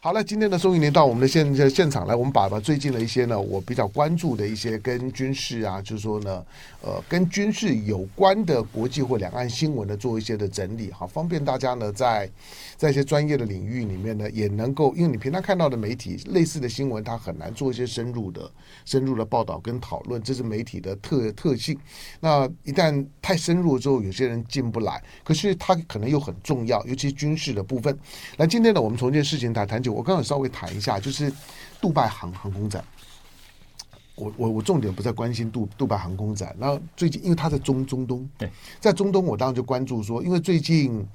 好了，今天的宋玉林到我们的现现场来，我们把把最近的一些呢，我比较关注的一些跟军事啊，就是说呢，呃，跟军事有关的国际或两岸新闻呢，做一些的整理，好，方便大家呢，在在一些专业的领域里面呢，也能够，因为你平常看到的媒体类似的新闻，它很难做一些深入的深入的报道跟讨论，这是媒体的特特性。那一旦太深入之后，有些人进不来，可是它可能又很重要，尤其军事的部分。那今天呢，我们从这件事情谈谈。我刚刚稍微谈一下，就是杜拜航航空展。我我我重点不在关心杜杜拜航空展。然后最近因为它在中中东，对，在中东，我当然就关注说，因为最近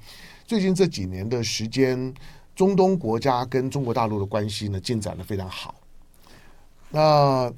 最近这几年的时间，中东国家跟中国大陆的关系呢进展的非常好。那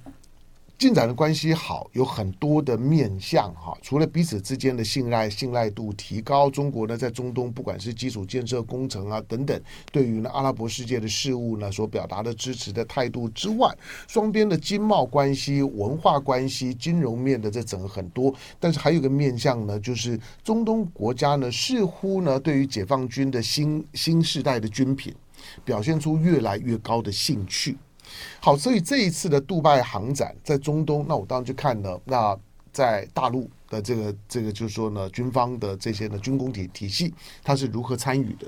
进展的关系好，有很多的面向哈。除了彼此之间的信赖信赖度提高，中国呢在中东不管是基础建设工程啊等等，对于呢阿拉伯世界的事务呢所表达的支持的态度之外，双边的经贸关系、文化关系、金融面的这整个很多。但是还有一个面向呢，就是中东国家呢似乎呢对于解放军的新新世代的军品表现出越来越高的兴趣。好，所以这一次的杜拜航展在中东，那我当然就看了。那在大陆的这个这个，就是说呢，军方的这些呢军工体体系，它是如何参与的？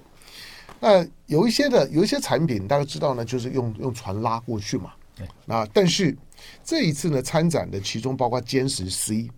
那有一些的有一些产品，大家知道呢，就是用用船拉过去嘛。那但是这一次呢，参展的其中包括歼十 C。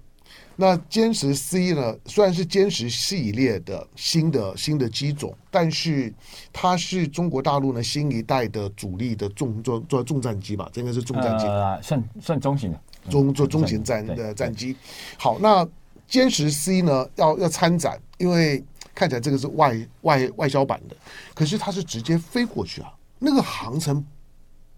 那歼十 C 呢，虽然是歼十系列的新的新的机种，但是它是中国大陆呢新一代的主力的重重重重战机吧？这应该是重战机，呃、算算中型的中做中型战的战机。好，那歼十 C 呢要要参展，因为看起来这个是外外外销版的，可是它是直接飞过去啊，那个航程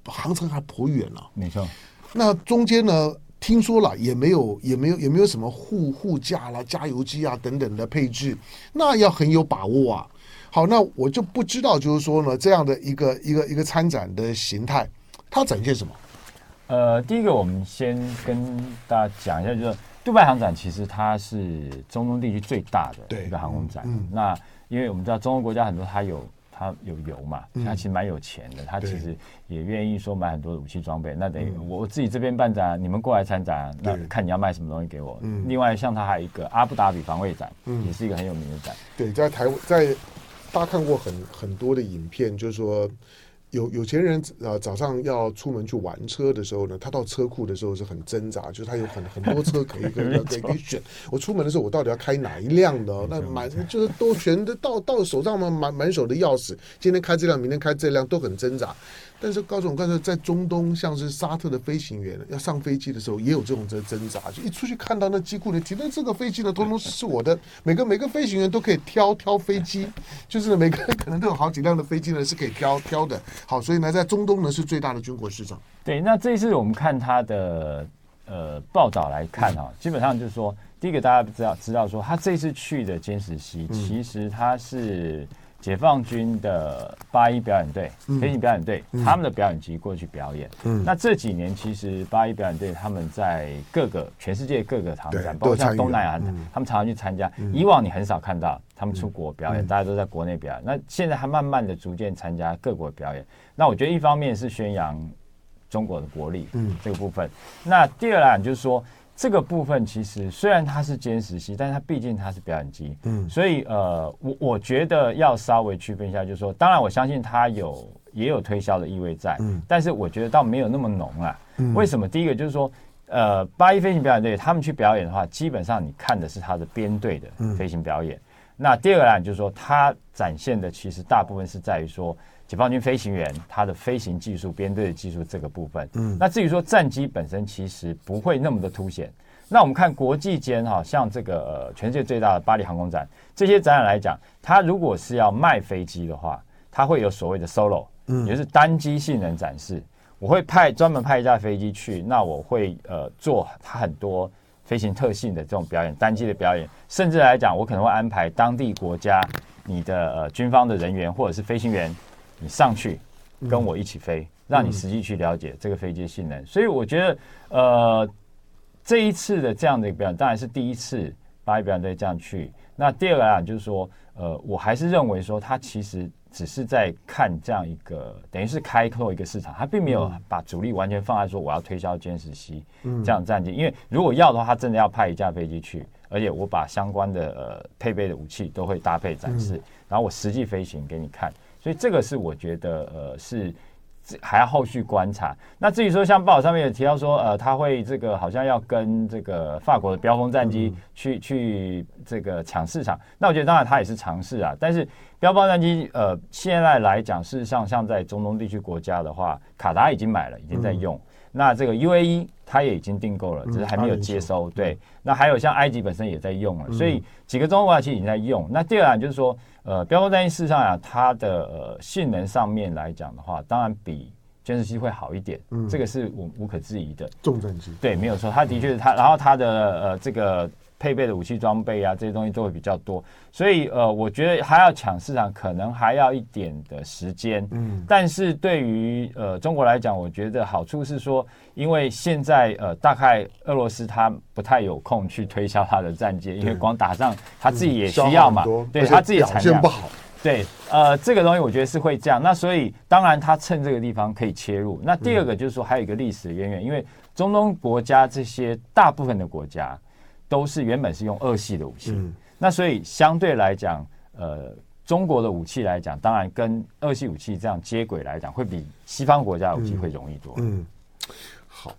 航程还颇远啊。没错，那中间呢？听说了也没有，也没有，也没有什么护护驾啦、加油机啊等等的配置，那要很有把握啊。好，那我就不知道，就是说呢，这样的一个一个一个参展的形态，它展现什么？呃，第一个我们先跟大家讲一下，就是杜拜航展其实它是中东地区最大的一个航空展。嗯，那因为我们知道中东国家很多，它有。他有油嘛？他其实蛮有钱的，他其实也愿意说买很多的武器装备。那等于我自己这边办展，你们过来参展，那看你要卖什么东西给我。另外，像他还有一个阿布达比防卫展，也是一个很有名的展。对，在台湾，在大家看过很很多的影片，就是说。有有钱人啊，早上要出门去玩车的时候呢，他到车库的时候是很挣扎，就是他有很很多车可以可以可以选。我出门的时候，我到底要开哪一辆的？那满就是都全都到到手上嘛，满满手的钥匙，今天开这辆，明天开这辆，都很挣扎。但是高总刚才在中东，像是沙特的飞行员要上飞机的时候，也有这种这挣扎。就一出去看到那机库里停的这个飞机呢，通通是我的。每个每个飞行员都可以挑挑飞机，就是每个人可能都有好几辆的飞机呢，是可以挑挑的。好，所以呢，在中东呢是最大的军火市场。对，那这一次我们看他的呃报道来看啊，基本上就是说，第一个大家知道知道说，他这次去的歼十 C，其实他是。解放军的八一表演队、飞行表演队，他们的表演集过去表演。嗯，那这几年其实八一表演队他们在各个全世界各个航展，包括像东南亚，他们常常去参加。以往你很少看到他们出国表演，大家都在国内表演。那现在还慢慢的逐渐参加各国表演。那我觉得一方面是宣扬中国的国力，嗯，这个部分。那第二来就是说。这个部分其实虽然它是歼十 C，但是它毕竟它是表演机，嗯，所以呃，我我觉得要稍微区分一下，就是说，当然我相信它有也有推销的意味在，嗯，但是我觉得倒没有那么浓啊。嗯，为什么？第一个就是说，呃，八一飞行表演队他们去表演的话，基本上你看的是他的编队的飞行表演。嗯，那第二个呢，就是说，它展现的其实大部分是在于说。解放军飞行员他的飞行技术、编队的技术这个部分，嗯，那至于说战机本身，其实不会那么的凸显。那我们看国际间哈，像这个呃全世界最大的巴黎航空展，这些展览来讲，它如果是要卖飞机的话，它会有所谓的 solo，嗯，也就是单机性能展示。我会派专门派一架飞机去，那我会呃做它很多飞行特性的这种表演，单机的表演，甚至来讲，我可能会安排当地国家你的呃军方的人员或者是飞行员。你上去跟我一起飞，让你实际去了解这个飞机的性能。所以我觉得，呃，这一次的这样的一个表演，当然是第一次八一表演队这样去。那第二个啊，就是说，呃，我还是认为说，他其实只是在看这样一个，等于是开拓一个市场，他并没有把主力完全放在说我要推销歼十 C 这样战机，因为如果要的话，他真的要派一架飞机去，而且我把相关的呃配备的武器都会搭配展示，然后我实际飞行给你看，所以这个是我觉得呃是。还要后续观察。那至于说，像报道上面有提到说，呃，他会这个好像要跟这个法国的标风战机去、嗯、去这个抢市场。那我觉得当然他也是尝试啊。但是标风战机，呃，现在来讲，事实上像在中东地区国家的话，卡达已经买了，已经在用。嗯、那这个 UAE 它也已经订购了，只是还没有接收。嗯、对。那还有像埃及本身也在用了，所以几个中东国家其实已经在用。那第二点就是说。呃，标高战机事实上啊，它的呃性能上面来讲的话，当然比歼十 C 会好一点，嗯，这个是无无可置疑的。重战机，对，没有错，它的确是它，然后它的呃这个。配备的武器装备啊，这些东西都会比较多，所以呃，我觉得还要抢市场，可能还要一点的时间。嗯，但是对于呃中国来讲，我觉得好处是说，因为现在呃大概俄罗斯他不太有空去推销他的战舰，因为光打仗他自己也需要嘛，对他自己产量不好。对，呃，这个东西我觉得是会这样。那所以当然他趁这个地方可以切入。那第二个就是说，还有一个历史的渊源，因为中东国家这些大部分的国家。都是原本是用二系的武器，嗯、那所以相对来讲，呃，中国的武器来讲，当然跟二系武器这样接轨来讲，会比西方国家的武器会容易多。嗯，嗯，好，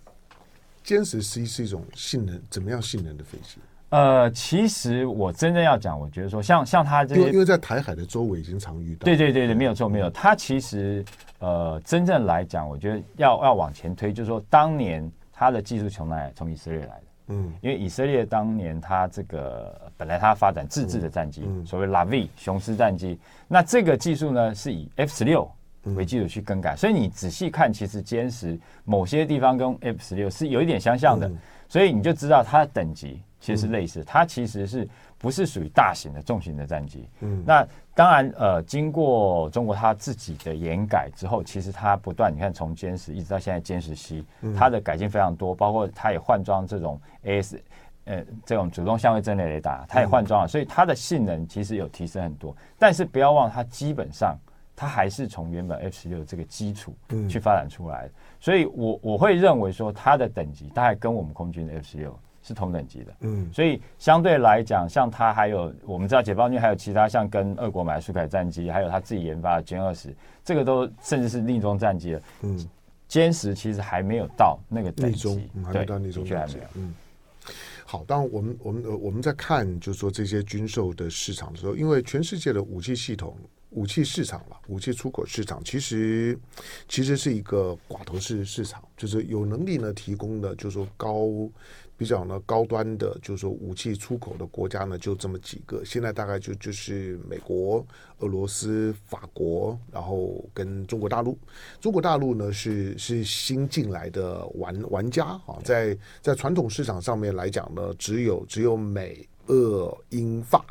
歼十 C 是一种性能怎么样性能的飞机？呃，其实我真正要讲，我觉得说像像它这些，因为在台海的周围已经常遇到。对对对对，没有错没有。它其实呃，真正来讲，我觉得要要往前推，就是说当年它的技术从哪里？从以色列来的。嗯，因为以色列当年他这个本来他发展自制的战机，嗯嗯、所谓 LAV 雄狮战机，那这个技术呢是以 F 十六为基础去更改，嗯、所以你仔细看，其实歼十某些地方跟 F 十六是有一点相像的，嗯、所以你就知道它的等级其实是类似，嗯、它其实是。不是属于大型的重型的战机，嗯，那当然，呃，经过中国它自己的研改之后，其实它不断，你看从歼十一直到现在歼十 C，它的改进非常多，包括它也换装这种 AS，呃，这种主动相位阵列雷达，它也换装了，所以它的性能其实有提升很多。但是不要忘，它基本上它还是从原本 F 十六这个基础去发展出来的，所以我我会认为说它的等级大概跟我们空军的 F 十六。是同等级的，嗯，所以相对来讲，像它还有我们知道解放军还有其他像跟俄国买的苏凯战机，还有他自己研发的歼二十，这个都甚至是另装战机了，嗯，歼十其实还没有到那个等级，还没到那种等级，嗯。好，当我们我们呃我们在看就是说这些军售的市场的时候，因为全世界的武器系统、武器市场了，武器出口市场其实其实是一个寡头式市场，就是有能力呢提供的就是说高。比较呢高端的，就是说武器出口的国家呢，就这么几个。现在大概就就是美国、俄罗斯、法国，然后跟中国大陆。中国大陆呢是是新进来的玩玩家啊，在在传统市场上面来讲呢，只有只有美、俄、英、法。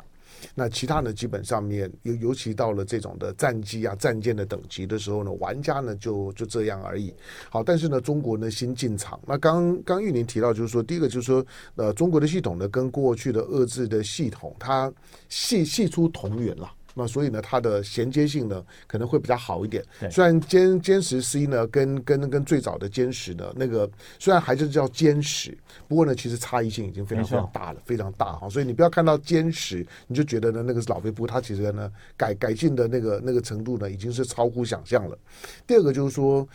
那其他呢，基本上面尤尤其到了这种的战机啊、战舰的等级的时候呢，玩家呢就就这样而已。好，但是呢，中国呢新进场。那刚刚玉林提到，就是说，第一个就是说，呃，中国的系统呢跟过去的遏制的系统，它系系出同源了。那所以呢，它的衔接性呢可能会比较好一点。虽然歼歼十 C 呢跟跟跟最早的歼十呢那个虽然还是叫歼十，不过呢其实差异性已经非常非常大了，非常大哈。所以你不要看到歼十，你就觉得呢那个是老飞机，它其实呢改改进的那个那个程度呢已经是超乎想象了。第二个就是说，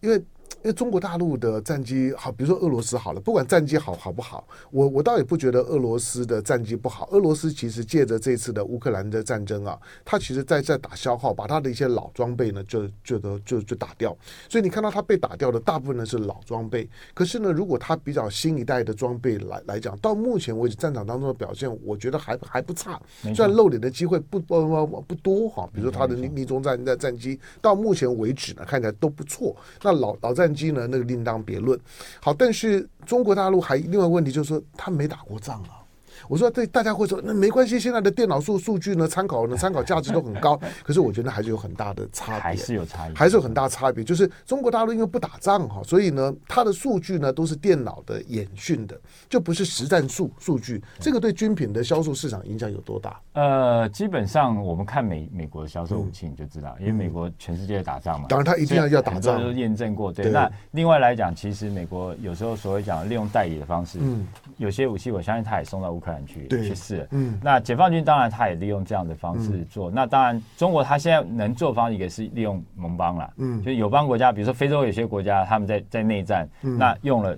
因为。因为中国大陆的战机好，比如说俄罗斯好了，不管战机好好不好，我我倒也不觉得俄罗斯的战机不好。俄罗斯其实借着这次的乌克兰的战争啊，他其实在在打消耗，把他的一些老装备呢就就都就就打掉。所以你看到他被打掉的大部分呢是老装备。可是呢，如果他比较新一代的装备来来讲，到目前为止战场当中的表现，我觉得还还不差。虽然露脸的机会不不不多哈，比如说他的逆逆中战的战机，到目前为止呢看起来都不错。那老老战机呢？那个另当别论。好，但是中国大陆还另外问题就是说，他没打过仗啊。我说对，大家会说那没关系，现在的电脑数数据呢，参考呢，参考价值都很高。可是我觉得还是有很大的差别，还是有差异，还是有很大差别。就是中国大陆因为不打仗哈，所以呢，它的数据呢都是电脑的演训的，就不是实战数数据。这个对军品的销售市场影响有多大？呃，基本上我们看美美国的销售武器你就知道，因为美国全世界打仗嘛，当然他一定要要打仗，都验证过。对，那另外来讲，其实美国有时候所谓讲利用代理的方式，嗯，有些武器我相信他也送到乌克兰去去试。嗯，那解放军当然他也利用这样的方式做。那当然，中国他现在能做方一个是利用盟邦了，嗯，就友邦国家，比如说非洲有些国家他们在在内战，那用了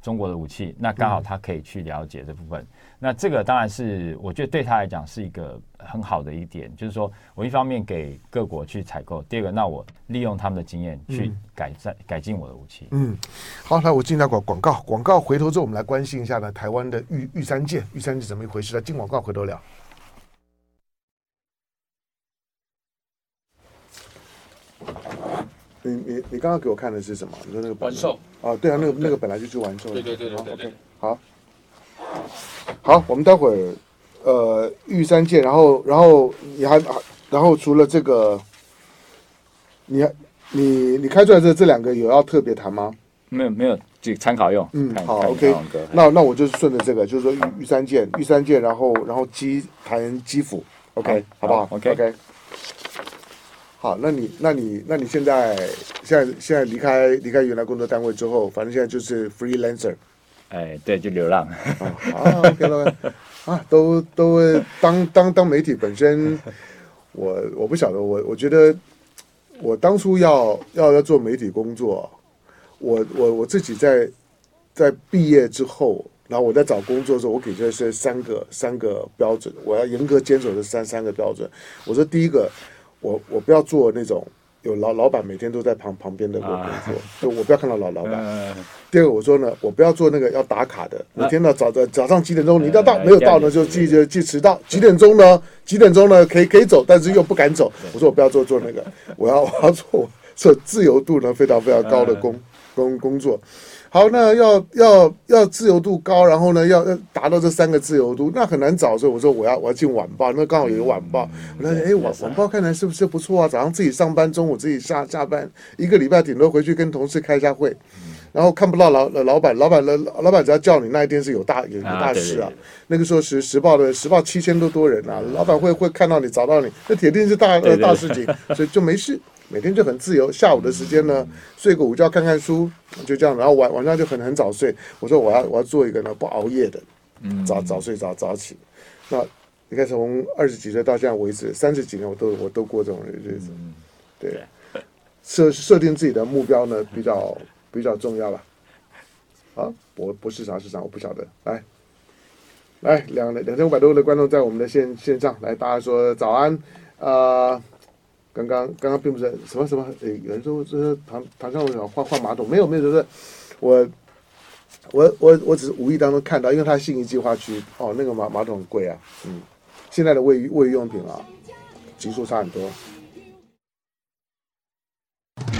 中国的武器，那刚好他可以去了解这部分。那这个当然是我觉得对他来讲是一个很好的一点，就是说我一方面给各国去采购，第二个那我利用他们的经验去改善、嗯、改进我的武器。嗯，好，来我进到广广告，广告回头之后我们来关心一下呢，台湾的玉玉山舰，玉山舰怎么一回事呢？进广告回头聊。你你你刚刚给我看的是什么？你说那个完售啊？对啊，那个那个本来就去完售。对对对对对，对，好。好，我们待会儿，呃，玉山舰，然后，然后你还，然后除了这个，你还，你你开出来的这两个有要特别谈吗？没有，没有，就参考用。嗯，好，OK。那那我就是顺着这个，就是说玉玉山舰，玉山舰，然后然后基谈基辅，OK，好，好不好？OK OK。好，那你那你那你现在现在现在离开离开原来工作单位之后，反正现在就是 freelancer。哎，对，就流浪。啊，OK 了，啊，都都当当当媒体本身，我我不晓得，我我觉得我当初要要要做媒体工作，我我我自己在在毕业之后，然后我在找工作的时候，我给出的是三个三个标准，我要严格坚守的三三个标准。我说第一个，我我不要做那种。有老老板每天都在旁旁边的工作，就我不要看到老老板。第二个我说呢，我不要做那个要打卡的，每天呢早早早上几点钟你要到，没有到呢就记就记迟到。几点钟呢？几点钟呢？可以可以走，但是又不敢走。我说我不要做做那个，我要我要做做自由度呢非常非常高的工工工作。好，那要要要自由度高，然后呢，要要达到这三个自由度，那很难找。所以我说我要我要进晚报，那刚好有个晚报。我说哎，晚晚报看来是不是不错啊？早上自己上班，中午自己下下班，一个礼拜顶多回去跟同事开一下会，然后看不到老老板，老板的老板只要叫你那一天是有大有有大事啊。那个时候时时报的时报七千多多人啊，老板会会看到你找到你，那铁定是大呃大事情，所以就没事。每天就很自由，下午的时间呢，睡个午觉，看看书，就这样。然后晚晚上就很很早睡。我说我要我要做一个呢不熬夜的，早早睡早早起。那你看从二十几岁到现在为止，三十几年我都我都过这种日子。对，设设定自己的目标呢比较比较重要了。啊，博博士啥市场我不晓得。来来两两千五百多位的观众在我们的线线上来，大家说早安啊。呃刚刚刚刚并不是什么什么，有人说这是唐唐绍荣换换马桶，没有没有，就是我我我我只是无意当中看到，因为他信义计划区哦，那个马马桶很贵啊，嗯，现在的卫浴卫浴用品啊，级数差很多。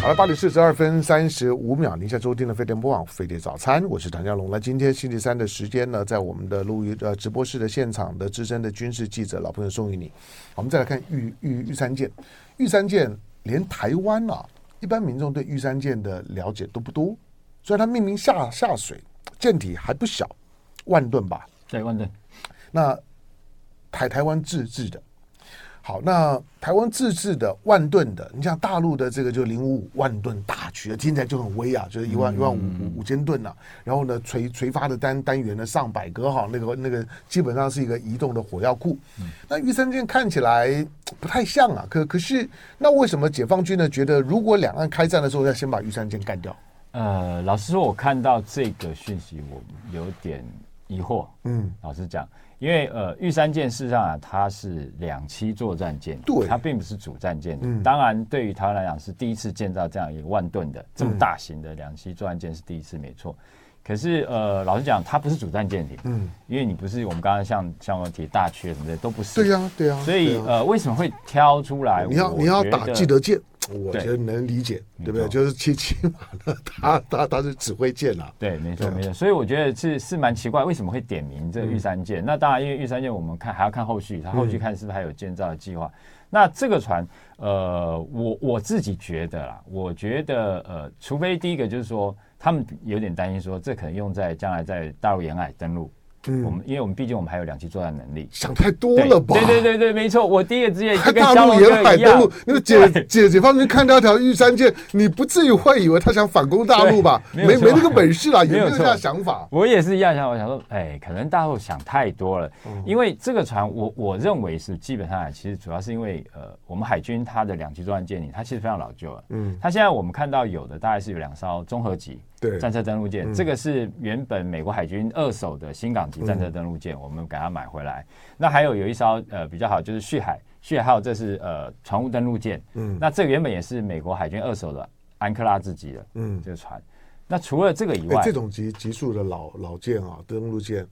好了，八点四十二分三十五秒，您现在收听的飞碟播网飞碟早餐，我是唐家龙。那今天星期三的时间呢，在我们的录音呃直播室的现场的资深的军事记者老朋友宋怡宁，我们再来看玉玉玉山舰。玉山舰连台湾啊，一般民众对玉山舰的了解都不多，虽然它命名下下水，舰体还不小，万吨吧？对，万吨。那台台湾自制的。好，那台湾自制的万吨的，你像大陆的这个就零五五万吨大驱，听起来就很威啊，就是一万一万五五五千吨呐。然后呢，垂垂发的单单元呢上百个哈，那个那个基本上是一个移动的火药库。那玉山舰看起来不太像啊，可可是那为什么解放军呢觉得如果两岸开战的时候要先把玉山舰干掉？呃，老实说，我看到这个讯息，我有点疑惑。嗯，老实讲。因为呃，玉山舰事实上啊，它是两栖作战舰，对，它并不是主战舰。嗯，当然，对于台湾来讲，是第一次建造这样一个万吨的这么大型的两栖作战舰是第一次，没错。可是呃，老实讲，它不是主战舰艇。嗯，因为你不是我们刚刚像像我提大缺什么的都不是。对呀，对呀。所以呃，为什么会挑出来？你要你要打记得舰，我觉得能理解，对，对不对？就是起起码的，他他他是指挥舰啊，对，没错没错。所以我觉得是是蛮奇怪，为什么会点名这个玉山舰？嗯、那当然，因为玉山舰我们看还要看后续，他后续看是不是还有建造的计划。嗯、那这个船，呃，我我自己觉得啦，我觉得呃，除非第一个就是说，他们有点担心说，这可能用在将来在大陆沿海登陆。嗯，我们因为我们毕竟我们还有两栖作战能力，想太多了吧？对对对对，没错。我第一个直接跟大陆沿海登陆，那个解解解放军看到一条玉山舰，你不至于会以为他想反攻大陆吧？没没那个本事啦，也没有这样想法？我也是一样想，我想说，哎，可能大陆想太多了。因为这个船，我我认为是基本上其实主要是因为呃，我们海军它的两栖作战舰艇，它其实非常老旧了。嗯，它现在我们看到有的大概是有两艘综合级。对，战车登陆舰，嗯、这个是原本美国海军二手的新港级战车登陆舰，嗯、我们给它买回来。那还有有一艘呃比较好，就是旭海，旭海号这是呃船坞登陆舰。嗯，那这个原本也是美国海军二手的安克拉治级的，嗯，这个船。那除了这个以外，这种级级数的老老舰啊，登陆舰，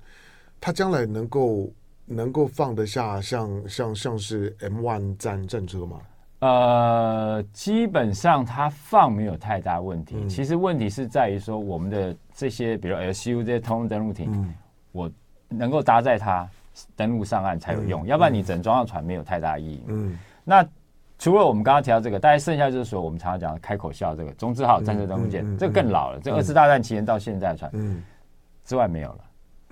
它将来能够能够放得下像像像是 M one 战战车吗？呃，基本上它放没有太大问题。嗯、其实问题是在于说，我们的这些，比如 LCU 这些通用登陆艇，嗯、我能够搭载它登陆上岸才有用，嗯、要不然你整装上船没有太大意义。嗯，那除了我们刚刚提到这个，大家剩下就是说，我们常常讲的开口笑这个中字号战车登陆舰，这个更老了，嗯、这二次大战期间到现在的船，嗯、之外没有了。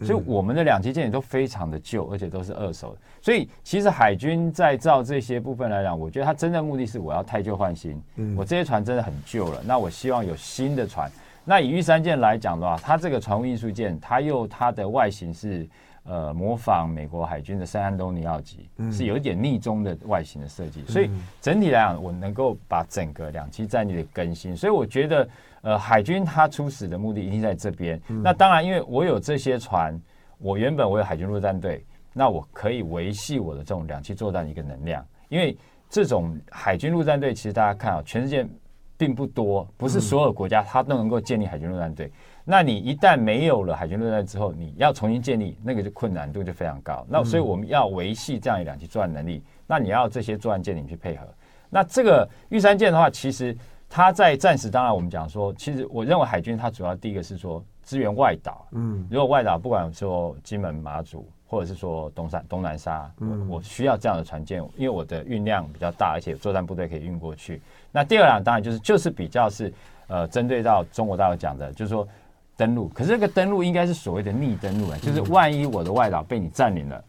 所以我们的两栖舰也都非常的旧，而且都是二手的。所以其实海军在造这些部分来讲，我觉得它真正目的是我要太旧换新。嗯，我这些船真的很旧了，那我希望有新的船。那以玉山舰来讲的话，它这个船坞运输舰，它又它的外形是呃模仿美国海军的圣安东尼奥级，是有一点逆中的外形的设计。所以整体来讲，我能够把整个两栖战力的更新。所以我觉得。呃，海军它出使的目的一定在这边。嗯、那当然，因为我有这些船，我原本我有海军陆战队，那我可以维系我的这种两栖作战的一个能量。因为这种海军陆战队，其实大家看啊，全世界并不多，不是所有国家它都能够建立海军陆战队。嗯、那你一旦没有了海军陆战队之后，你要重新建立，那个就困难度就非常高。那所以我们要维系这样一两栖作战能力，那你要这些作战舰艇去配合。那这个玉山舰的话，其实。他在战时，当然我们讲说，其实我认为海军它主要第一个是说支援外岛，嗯，如果外岛不管说金门、马祖，或者是说东山、东南沙，嗯，我需要这样的船舰，因为我的运量比较大，而且作战部队可以运过去。那第二两当然就是就是比较是呃针对到中国大陆讲的，就是说登陆，可是这个登陆应该是所谓的逆登陆啊，就是万一我的外岛被你占领了，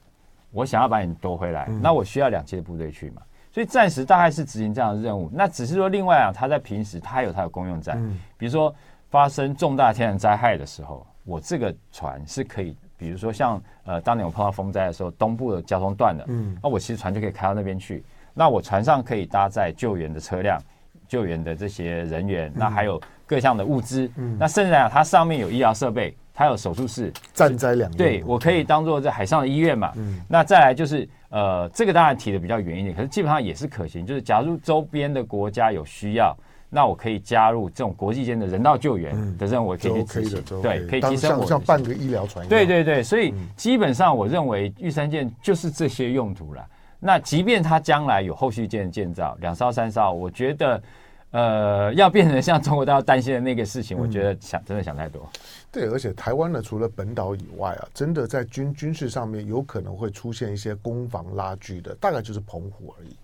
我想要把你夺回来，那我需要两栖的部队去嘛。所以暂时大概是执行这样的任务，那只是说另外啊，它在平时它有它的功用在，比如说发生重大天然灾害的时候，我这个船是可以，比如说像呃当年我碰到风灾的时候，东部的交通断了，嗯。那我其实船就可以开到那边去，那我船上可以搭载救援的车辆、救援的这些人员，那还有各项的物资，嗯。那甚至啊它上面有医疗设备。它有手术室，战灾两用，对，我可以当做在海上的医院嘛。嗯，那再来就是呃，这个当然提的比较远一点，可是基本上也是可行。就是假如周边的国家有需要，那我可以加入这种国际间的人道救援的任务，我可以去执行。对，可以提升我像半个医疗船。对对对，所以基本上我认为玉山舰就是这些用途了。那即便它将来有后续舰建造，两艘三艘，我觉得。呃，要变成像中国大陆担心的那个事情，我觉得想真的想太多。对，而且台湾呢，除了本岛以外啊，真的在军军事上面有可能会出现一些攻防拉锯的，大概就是澎湖而已。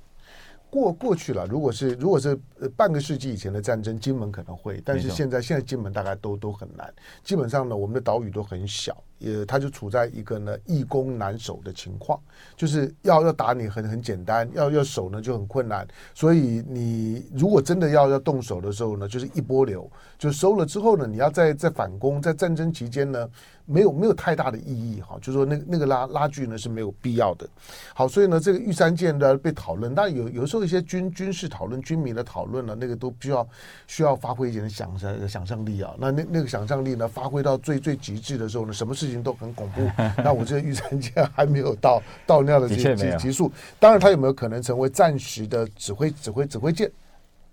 过过去了，如果是如果是半个世纪以前的战争，金门可能会，但是现在现在金门大概都都很难。基本上呢，我们的岛屿都很小。也，他就处在一个呢易攻难守的情况，就是要要打你很很简单，要要守呢就很困难。所以你如果真的要要动手的时候呢，就是一波流，就收了之后呢，你要再再反攻，在战争期间呢，没有没有太大的意义哈，就说那那个拉拉锯呢是没有必要的。好，所以呢这个玉山舰呢被讨论，但有有时候一些军军事讨论、军民的讨论呢，那个都需要需要发挥一点想象想象力啊。那那那个想象力呢，发挥到最最极致的时候呢，什么事？事情都很恐怖，那我这个玉山舰还没有到到那样的级级数。当然，它有没有可能成为暂时的指挥指挥指挥舰？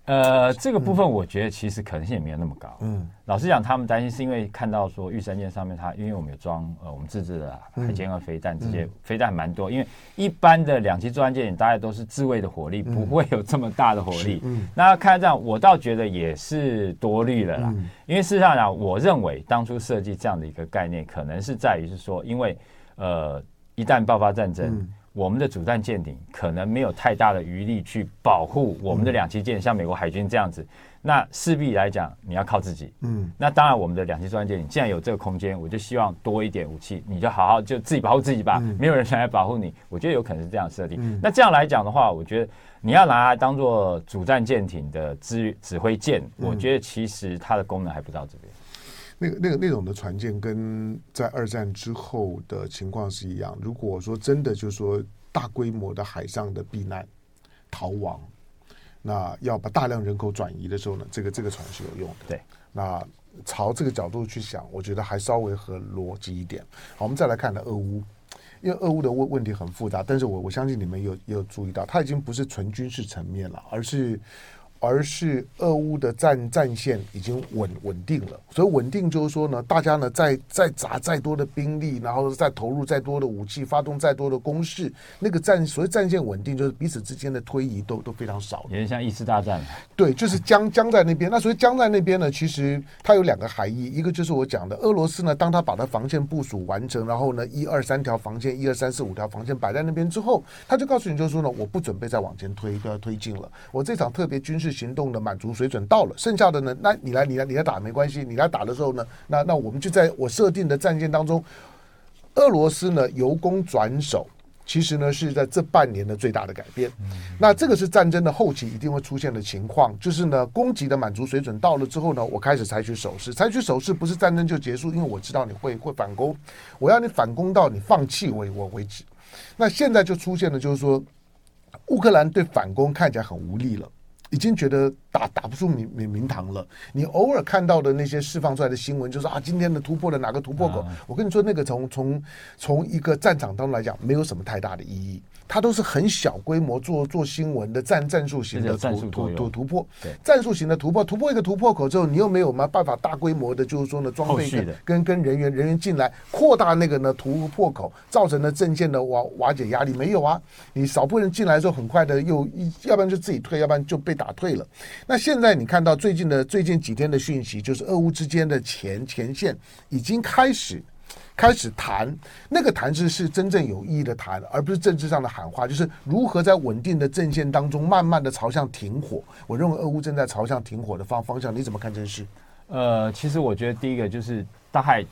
呃，这个部分我觉得其实可能性也没有那么高。嗯，老实讲，他们担心是因为看到说玉山舰上面它，因为我们有装呃我们自制的海监和飞弹，这些飞弹蛮多。因为一般的两栖作战舰大概都是自卫的火力，不会有这么大的火力。嗯，那看这样，我倒觉得也是多虑了啦。因为事实上讲，我认为当初设计这样的一个概念，可能是在于是说，因为呃一旦爆发战争。我们的主战舰艇可能没有太大的余力去保护我们的两栖舰，像美国海军这样子，那势必来讲你要靠自己。嗯，那当然我们的两栖作战舰艇既然有这个空间，我就希望多一点武器，你就好好就自己保护自己吧，没有人来保护你。我觉得有可能是这样设定。那这样来讲的话，我觉得你要拿它当做主战舰艇的指指挥舰，我觉得其实它的功能还不到这边。那个、那个、那种的船舰跟在二战之后的情况是一样。如果说真的就是说大规模的海上的避难逃亡，那要把大量人口转移的时候呢，这个这个船是有用的。对，那朝这个角度去想，我觉得还稍微合逻辑一点。好，我们再来看的，俄乌，因为俄乌的问问题很复杂，但是我我相信你们有有注意到，它已经不是纯军事层面了，而是。而是俄乌的战战线已经稳稳定了，所以稳定就是说呢，大家呢再再砸再多的兵力，然后再投入再多的武器，发动再多的攻势，那个战所谓战线稳定，就是彼此之间的推移都都非常少。有点像一次大战。对，就是僵僵在那边。那所以僵在那边呢，其实它有两个含义，一个就是我讲的俄罗斯呢，当他把它防线部署完成，然后呢一二三条防线，一二三四五条防线摆在那边之后，他就告诉你就是说呢，我不准备再往前推，都要推进了。我这场特别军事。行动的满足水准到了，剩下的呢？那你来，你来，你来打没关系。你来打的时候呢？那那我们就在我设定的战线当中，俄罗斯呢由攻转守，其实呢是在这半年的最大的改变。那这个是战争的后期一定会出现的情况，就是呢攻击的满足水准到了之后呢，我开始采取守势。采取守势不是战争就结束，因为我知道你会会反攻，我要你反攻到你放弃为我为止。那现在就出现了，就是说乌克兰对反攻看起来很无力了。已经觉得打打不出名名名堂了。你偶尔看到的那些释放出来的新闻，就是啊，今天的突破了哪个突破口？我跟你说，那个从从从一个战场当中来讲，没有什么太大的意义。它都是很小规模做做新闻的战战术型的突突突突破，战术型的突破，突破一个突破口之后，你又没有嘛办法大规模的，就是说呢，装备跟跟跟人员人员进来扩大那个呢突破口，造成了阵线的瓦瓦解压力没有啊？你少部分人进来之后，很快的又要不然就自己退，要不然就被打退了。那现在你看到最近的最近几天的讯息，就是俄乌之间的前前线已经开始。开始谈那个谈是是真正有意义的谈，而不是政治上的喊话，就是如何在稳定的阵线当中，慢慢的朝向停火。我认为俄乌正在朝向停火的方方向，你怎么看这件事？呃，其实我觉得第一个就是大概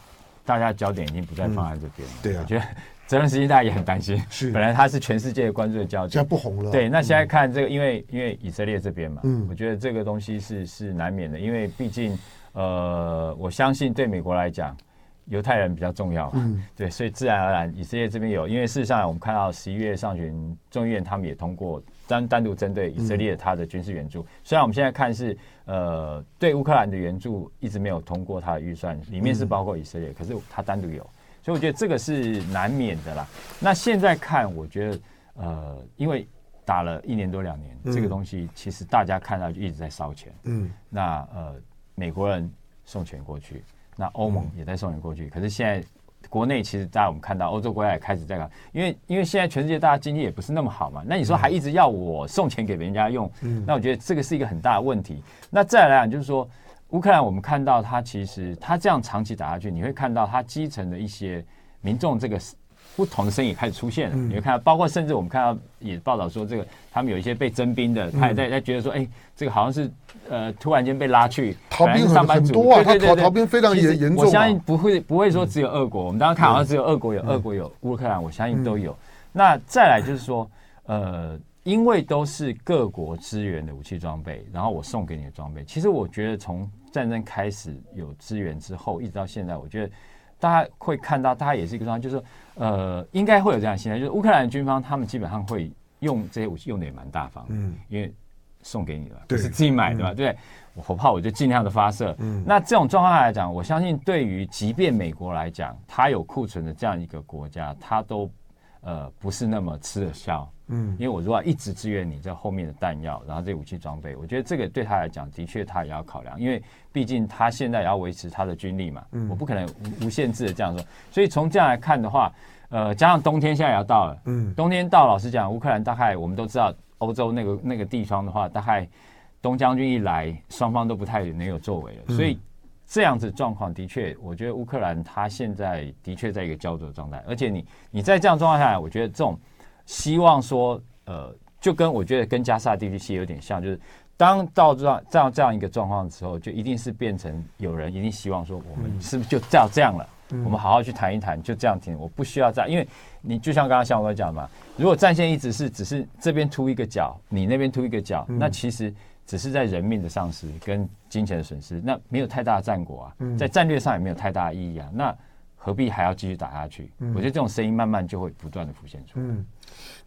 大家焦点已经不再放在这边、嗯。对啊，我觉得泽连斯基大家也很担心，是。本来他是全世界关注的焦点，现在不红了。对，那现在看这个，因为因为以色列这边嘛，嗯，我觉得这个东西是是难免的，因为毕竟呃，我相信对美国来讲。犹太人比较重要，嗯，对，所以自然而然，以色列这边有，因为事实上我们看到十一月上旬众议院他们也通过单单独针对以色列他的军事援助，虽然我们现在看是呃对乌克兰的援助一直没有通过他的预算，里面是包括以色列，可是他单独有，所以我觉得这个是难免的啦。那现在看，我觉得呃，因为打了一年多两年，这个东西其实大家看到就一直在烧钱，嗯，那呃美国人送钱过去。那欧盟也在送钱过去，可是现在国内其实大家我们看到欧洲国家也开始在搞，因为因为现在全世界大家经济也不是那么好嘛，那你说还一直要我送钱给人家用，那我觉得这个是一个很大的问题。那再来讲就是说，乌克兰我们看到它其实它这样长期打下去，你会看到它基层的一些民众这个。不同的声音也开始出现了，你会看到，包括甚至我们看到也报道说，这个他们有一些被征兵的，他也在在觉得说，哎，这个好像是呃突然间被拉去逃兵上班族，对对对，逃逃兵非常严严重。我相信不会不会说只有俄国，我们当时看好像只有俄国有，俄国有乌克兰，我相信都有。那再来就是说，呃，因为都是各国支援的武器装备，然后我送给你的装备，其实我觉得从战争开始有支援之后，一直到现在，我觉得。大家会看到，大家也是一个状况，就是说，呃，应该会有这样的心态，就是乌克兰军方他们基本上会用这些武器用的也蛮大方，嗯，因为送给你了，不是自己买的嘛，对，我火炮我就尽量的发射，嗯，那这种状况来讲，我相信对于即便美国来讲，它有库存的这样一个国家，它都呃不是那么吃得消。嗯，因为我如果一直支援你这后面的弹药，然后这武器装备，我觉得这个对他来讲的确他也要考量，因为毕竟他现在也要维持他的军力嘛。嗯，我不可能无无限制的这样说。所以从这样来看的话，呃，加上冬天现在也要到了，嗯，冬天到，老实讲，乌克兰大概我们都知道，欧洲那个那个地方的话，大概东将军一来，双方都不太能有作为了。所以这样子状况的确，我觉得乌克兰它现在的确在一个焦灼状态，而且你你在这样状况下来，我觉得这种。希望说，呃，就跟我觉得跟加萨地区其实有点像，就是当到这样这样这样一个状况的时候，就一定是变成有人一定希望说，我们是不是就这样这样了？嗯、我们好好去谈一谈，就这样停。我不需要这样，因为你就像刚刚像我讲的嘛，如果战线一直是只是这边突一个角，你那边突一个角，嗯、那其实只是在人命的丧失跟金钱的损失，那没有太大的战果啊，在战略上也没有太大的意义啊。那何必还要继续打下去？我觉得这种声音慢慢就会不断的浮现出来。嗯，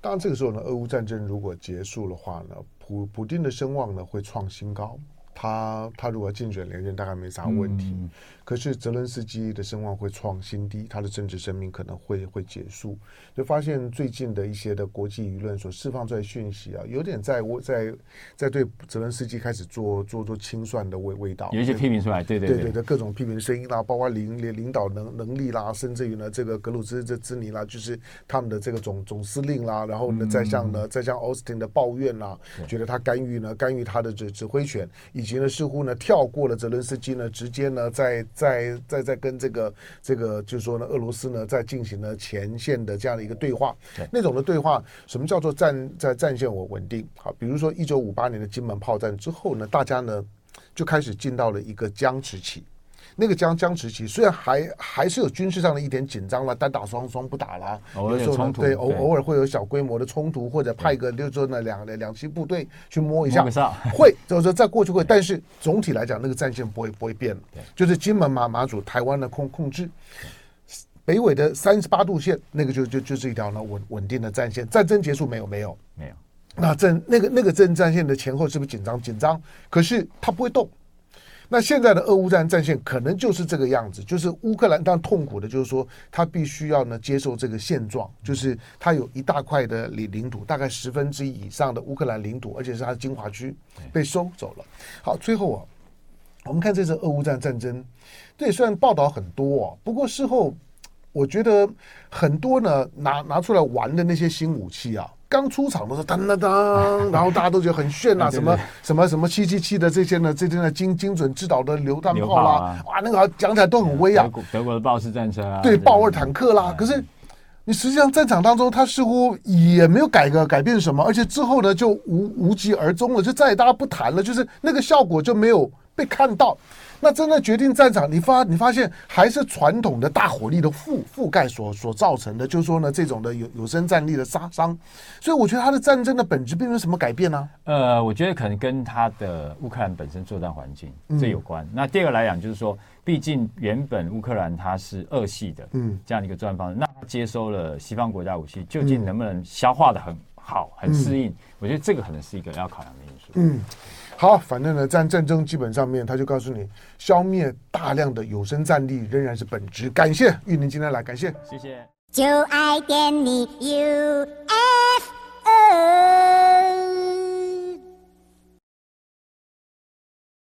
当然这个时候呢，俄乌战争如果结束的话呢，普普丁的声望呢会创新高。他他如果竞选连任，大概没啥问题。嗯、可是泽伦斯基的声望会创新低，他的政治生命可能会会结束。就发现最近的一些的国际舆论所释放出来的讯息啊，有点在我在在对泽伦斯基开始做做做清算的味味道。有一些批评出来，对对对，对各种批评声音啦，包括领领领导能能力啦，甚至于呢这个格鲁兹这兹尼啦，就是他们的这个总总司令啦，然后呢再向呢再向奥斯汀的抱怨啦，嗯、觉得他干预呢干预他的指指挥权。以及呢，似乎呢跳过了泽伦斯基呢，直接呢在在在在跟这个这个就是说呢，俄罗斯呢在进行了前线的这样的一个对话。那种的对话，什么叫做战在战线我稳定？好，比如说一九五八年的金门炮战之后呢，大家呢就开始进到了一个僵持期。那个僵僵持期虽然还还是有军事上的一点紧张了，单打双双不打了，有时候对偶偶尔会有小规模的冲突，或者派个就是说呢两两栖部队去摸一下，会就是说再过去会，但是总体来讲那个战线不会不会变，就是金门马马祖台湾的控控制，北纬的三十八度线那个就就就是一条呢稳稳定的战线，战争结束没有没有没有，那战那个那个战战线的前后是不是紧张紧张？可是它不会动。那现在的俄乌战战线可能就是这个样子，就是乌克兰当然痛苦的，就是说他必须要呢接受这个现状，就是他有一大块的领领土，大概十分之一以上的乌克兰领土，而且是他的精华区被收走了。好，最后啊，我们看这次俄乌战战争，对，虽然报道很多啊，不过事后我觉得很多呢拿拿出来玩的那些新武器啊。刚出场的时候，当当当，然后大家都觉得很炫啊，什么什么什么七七七的这些呢，这些呢精精准制导的榴弹炮啦，哇，那个讲起来都很威啊。德国的豹式战车啊，对，豹二坦克啦。可是你实际上战场当中，它似乎也没有改革改变什么，而且之后呢就无无疾而终了，就再也大家不谈了，就是那个效果就没有被看到。那真的决定战场，你发你发现还是传统的大火力的覆覆盖所所造成的，就是说呢，这种的有有生战力的杀伤，所以我觉得它的战争的本质并没有什么改变呢、啊。呃，我觉得可能跟它的乌克兰本身作战环境这有关。嗯、那第二个来讲，就是说，毕竟原本乌克兰它是俄系的，嗯，这样的一个作战方式，那它接收了西方国家武器，究竟能不能消化的很好、很适应？嗯、我觉得这个可能是一个要考量的因素。嗯。好反正呢在战争基本上面他就告诉你消灭大量的有生战力仍然是本质。感谢玉林今天来感谢。谢谢。就爱点你 ufo